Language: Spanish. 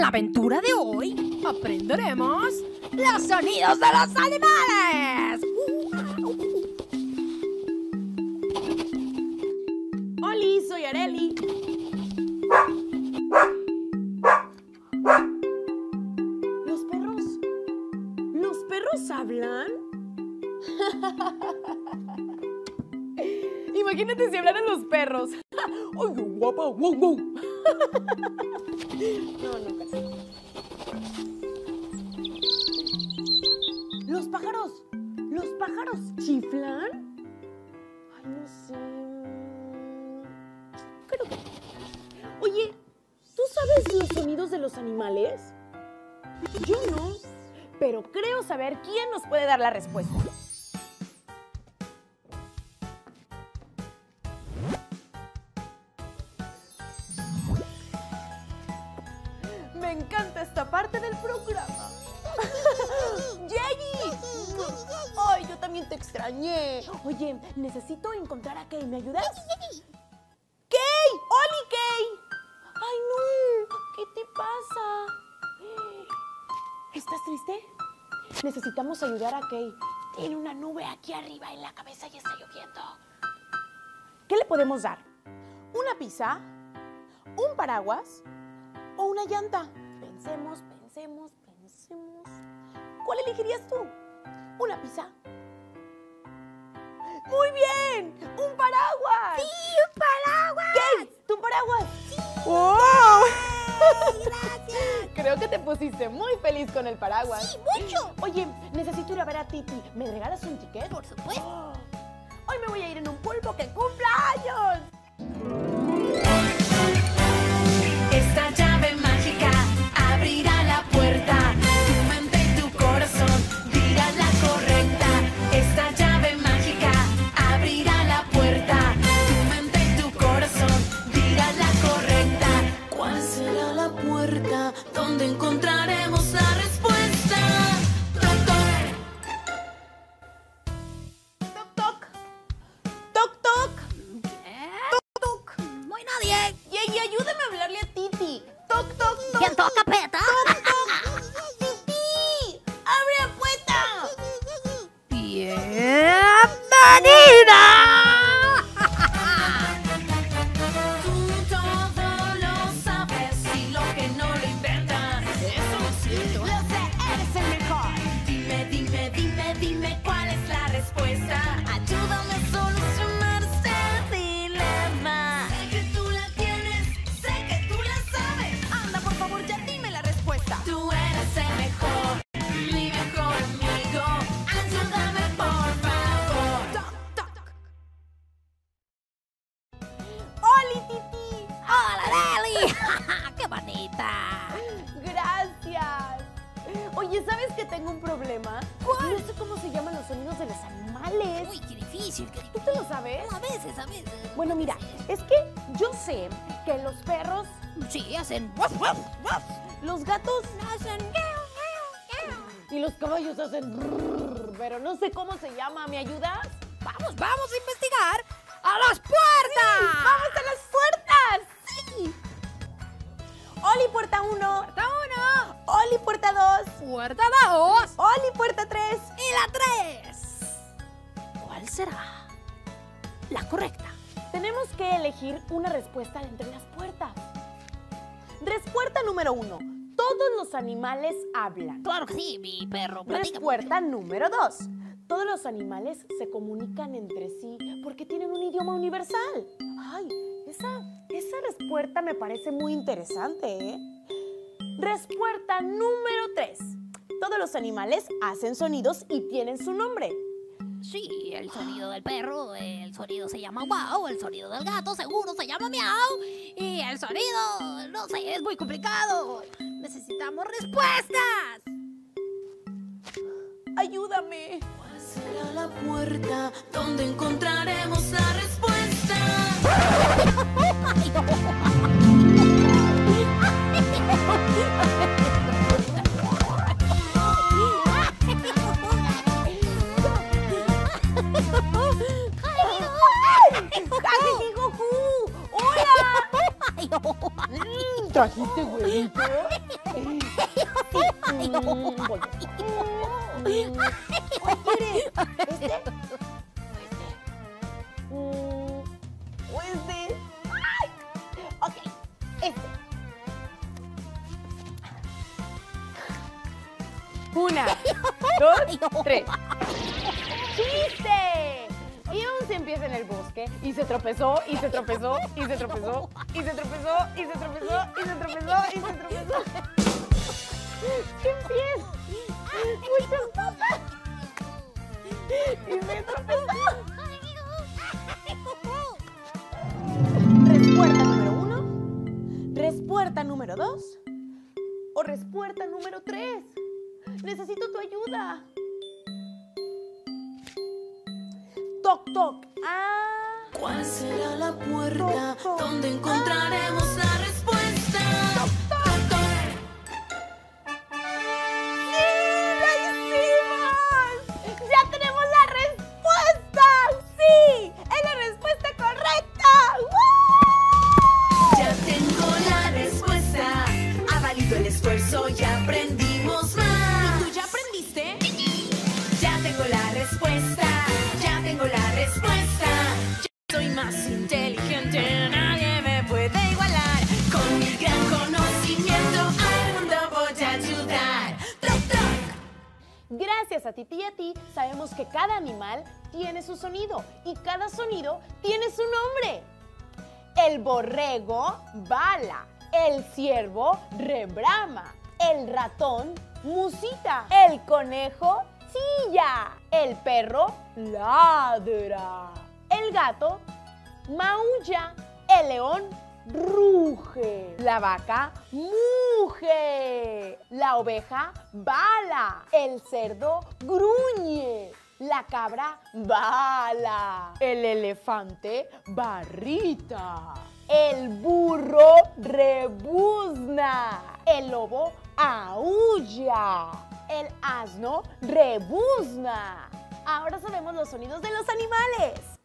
En la aventura de hoy aprenderemos los sonidos de los animales. Hola, soy Areli. ¿Los perros? ¿Los perros hablan? Imagínate si hablaran los perros. ¡Ay, guapa! ¡Wow, wow! No, no, ¿Los pájaros? ¿Los pájaros chiflan? Ay, no sé. Creo que. Oye, ¿tú sabes los sonidos de los animales? Yo no. Pero creo saber quién nos puede dar la respuesta. Me encanta esta parte del programa. Extrañé! Oye, necesito encontrar a Kay. ¿Me ayudas? ¡Kay! ¡Oli, Kay! ¡Ay, no! ¿Qué te pasa? ¿Estás triste? Necesitamos ayudar a Kay. Tiene una nube aquí arriba en la cabeza y está lloviendo. ¿Qué le podemos dar? ¿Una pizza? ¿Un paraguas? ¿O una llanta? Pensemos, pensemos, pensemos. ¿Cuál elegirías tú? ¿Una pizza? ¡Muy bien! ¡Un paraguas! ¡Sí, un paraguas! ¿Qué? ¿Tu paraguas? ¡Sí! ¡Wow! ¡Gracias! Creo que te pusiste muy feliz con el paraguas. ¡Sí, mucho! Oye, necesito ir a ver a Titi. ¿Me regalas un ticket? Por supuesto. Hoy me voy a ir en un pulpo que cumpla años. Esta Oye, ¿sabes que tengo un problema? ¿Cuál? No sé cómo se llaman los sonidos de los animales. Uy, qué difícil. Qué ¿Tú te lo sabes? A veces, a veces. Bueno, mira, es que yo sé que los perros, Sí, hacen... Los gatos Hacen... y los caballos hacen pero no sé cómo se llama. ¿Me ayudas? Vamos, vamos a investigar. ¡A las puertas! ¡Vamos a las puertas! ¡Sí! Oli, puerta 1. ¡Puerta! Oli, puerta 2. ¡Puerta dos! Oli, puerta 3. ¡Y la tres! ¿Cuál será la correcta? Tenemos que elegir una respuesta entre las puertas. Respuesta número 1. Todos los animales hablan. Claro que sí, mi perro. platica. Respuesta número 2. Todos los animales se comunican entre sí porque tienen un idioma universal. Ay, esa, esa respuesta me parece muy interesante, ¿eh? Respuesta número 3. Todos los animales hacen sonidos y tienen su nombre. Sí, el sonido del perro, el sonido se llama wow, el sonido del gato seguro se llama miau y el sonido, no sé, es muy complicado. Necesitamos respuestas. Ayúdame. ¿Cuál será la puerta donde encontraremos la respuesta? ¿Trajiste huevito? ¿Este? ¡Ay! Ok, este. Una, dos, tres. ¡Chiste! Y se empieza en el bosque y se tropezó y se tropezó y se tropezó y se tropezó y se tropezó y se tropezó y se tropezó. ¡Qué pies! ¡Muchas patas! Y se tropezó. Respuesta número uno, respuesta número dos o respuesta número tres. Necesito tu ayuda. Toc, toc. Ah. ¿Cuál será la puerta donde encontraremos Gracias a ti y a ti sabemos que cada animal tiene su sonido y cada sonido tiene su nombre. El borrego bala, el ciervo rebrama, el ratón musita, el conejo chilla, el perro ladra, el gato maulla, el león ruge, la vaca muge, la oveja bala, el cerdo gruñe, la cabra bala, el elefante barrita, el burro rebuzna, el lobo aúlla, el asno rebuzna. Ahora sabemos los sonidos de los animales.